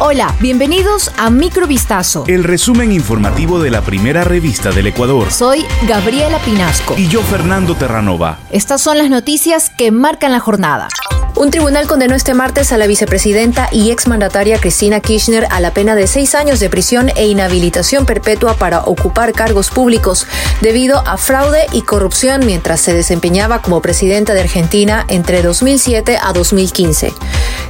Hola, bienvenidos a Microvistazo. El resumen informativo de la primera revista del Ecuador. Soy Gabriela Pinasco. Y yo, Fernando Terranova. Estas son las noticias que marcan la jornada. Un tribunal condenó este martes a la vicepresidenta y exmandataria Cristina Kirchner a la pena de seis años de prisión e inhabilitación perpetua para ocupar cargos públicos debido a fraude y corrupción mientras se desempeñaba como presidenta de Argentina entre 2007 a 2015.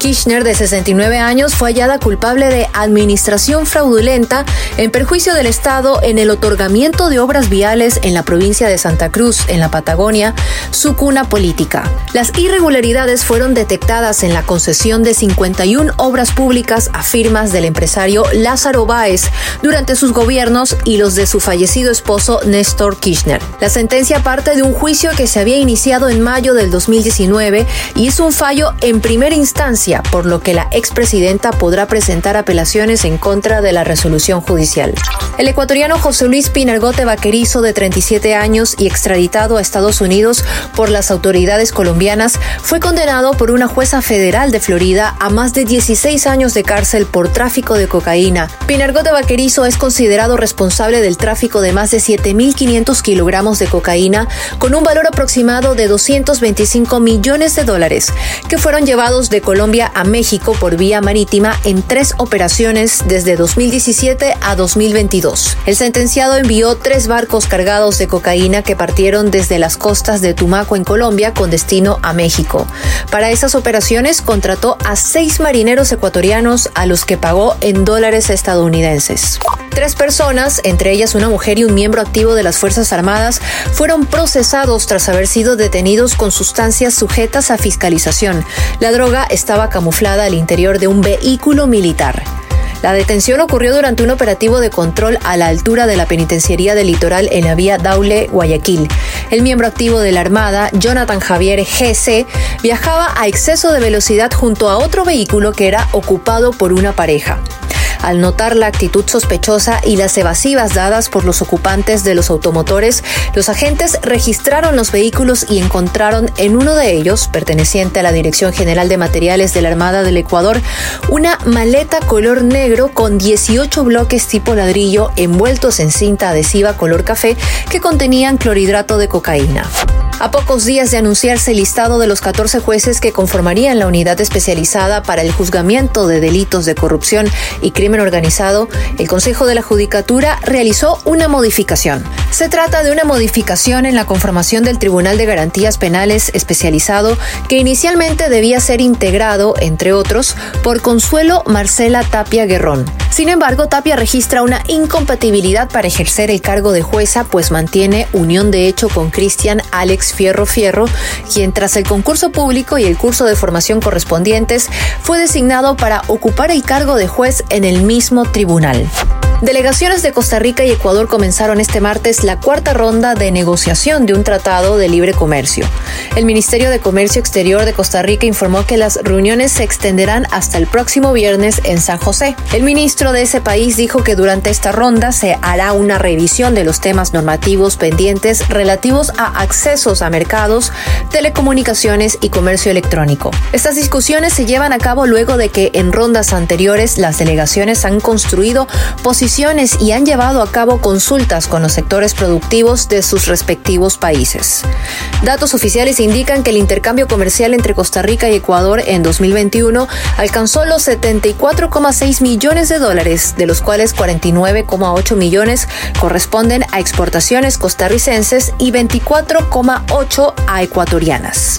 Kirchner, de 69 años, fue hallada culpable de administración fraudulenta en perjuicio del Estado en el otorgamiento de obras viales en la provincia de Santa Cruz, en la Patagonia, su cuna política. Las irregularidades fueron detectadas en la concesión de 51 obras públicas a firmas del empresario Lázaro Báez durante sus gobiernos y los de su fallecido esposo Néstor Kirchner. La sentencia parte de un juicio que se había iniciado en mayo del 2019 y es un fallo en primera instancia, por lo que la expresidenta podrá presentar apelaciones en contra de la resolución judicial. El ecuatoriano José Luis Pinargote Vaquerizo, de 37 años y extraditado a Estados Unidos por las autoridades colombianas, fue condenado por una jueza federal de Florida a más de 16 años de cárcel por tráfico de cocaína. Pinargote Vaquerizo es considerado responsable del tráfico de más de 7.500 kilogramos de cocaína con un valor aproximado de 225 millones de dólares, que fueron llevados de Colombia a México por vía marítima en tres operaciones desde 2017 a 2022. El sentenciado envió tres barcos cargados de cocaína que partieron desde las costas de Tumaco en Colombia con destino a México. Para esas operaciones contrató a seis marineros ecuatorianos a los que pagó en dólares estadounidenses. Tres personas, entre ellas una mujer y un miembro activo de las Fuerzas Armadas, fueron procesados tras haber sido detenidos con sustancias sujetas a fiscalización. La droga estaba camuflada al interior de un vehículo militar. La detención ocurrió durante un operativo de control a la altura de la penitenciaría del litoral en la vía Daule-Guayaquil. El miembro activo de la Armada, Jonathan Javier GC, viajaba a exceso de velocidad junto a otro vehículo que era ocupado por una pareja. Al notar la actitud sospechosa y las evasivas dadas por los ocupantes de los automotores, los agentes registraron los vehículos y encontraron en uno de ellos, perteneciente a la Dirección General de Materiales de la Armada del Ecuador, una maleta color negro con 18 bloques tipo ladrillo envueltos en cinta adhesiva color café que contenían clorhidrato de cocaína. A pocos días de anunciarse el listado de los 14 jueces que conformarían la unidad especializada para el juzgamiento de delitos de corrupción y crimen organizado, el Consejo de la Judicatura realizó una modificación. Se trata de una modificación en la conformación del Tribunal de Garantías Penales especializado que inicialmente debía ser integrado, entre otros, por Consuelo Marcela Tapia Guerrón. Sin embargo, Tapia registra una incompatibilidad para ejercer el cargo de jueza, pues mantiene unión de hecho con Cristian Alex Fierro Fierro, quien tras el concurso público y el curso de formación correspondientes fue designado para ocupar el cargo de juez en el mismo tribunal. Delegaciones de Costa Rica y Ecuador comenzaron este martes la cuarta ronda de negociación de un tratado de libre comercio. El Ministerio de Comercio Exterior de Costa Rica informó que las reuniones se extenderán hasta el próximo viernes en San José. El ministro de ese país dijo que durante esta ronda se hará una revisión de los temas normativos pendientes relativos a accesos a mercados, telecomunicaciones y comercio electrónico. Estas discusiones se llevan a cabo luego de que en rondas anteriores las delegaciones han construido y han llevado a cabo consultas con los sectores productivos de sus respectivos países. Datos oficiales indican que el intercambio comercial entre Costa Rica y Ecuador en 2021 alcanzó los 74,6 millones de dólares, de los cuales 49,8 millones corresponden a exportaciones costarricenses y 24,8 a ecuatorianas.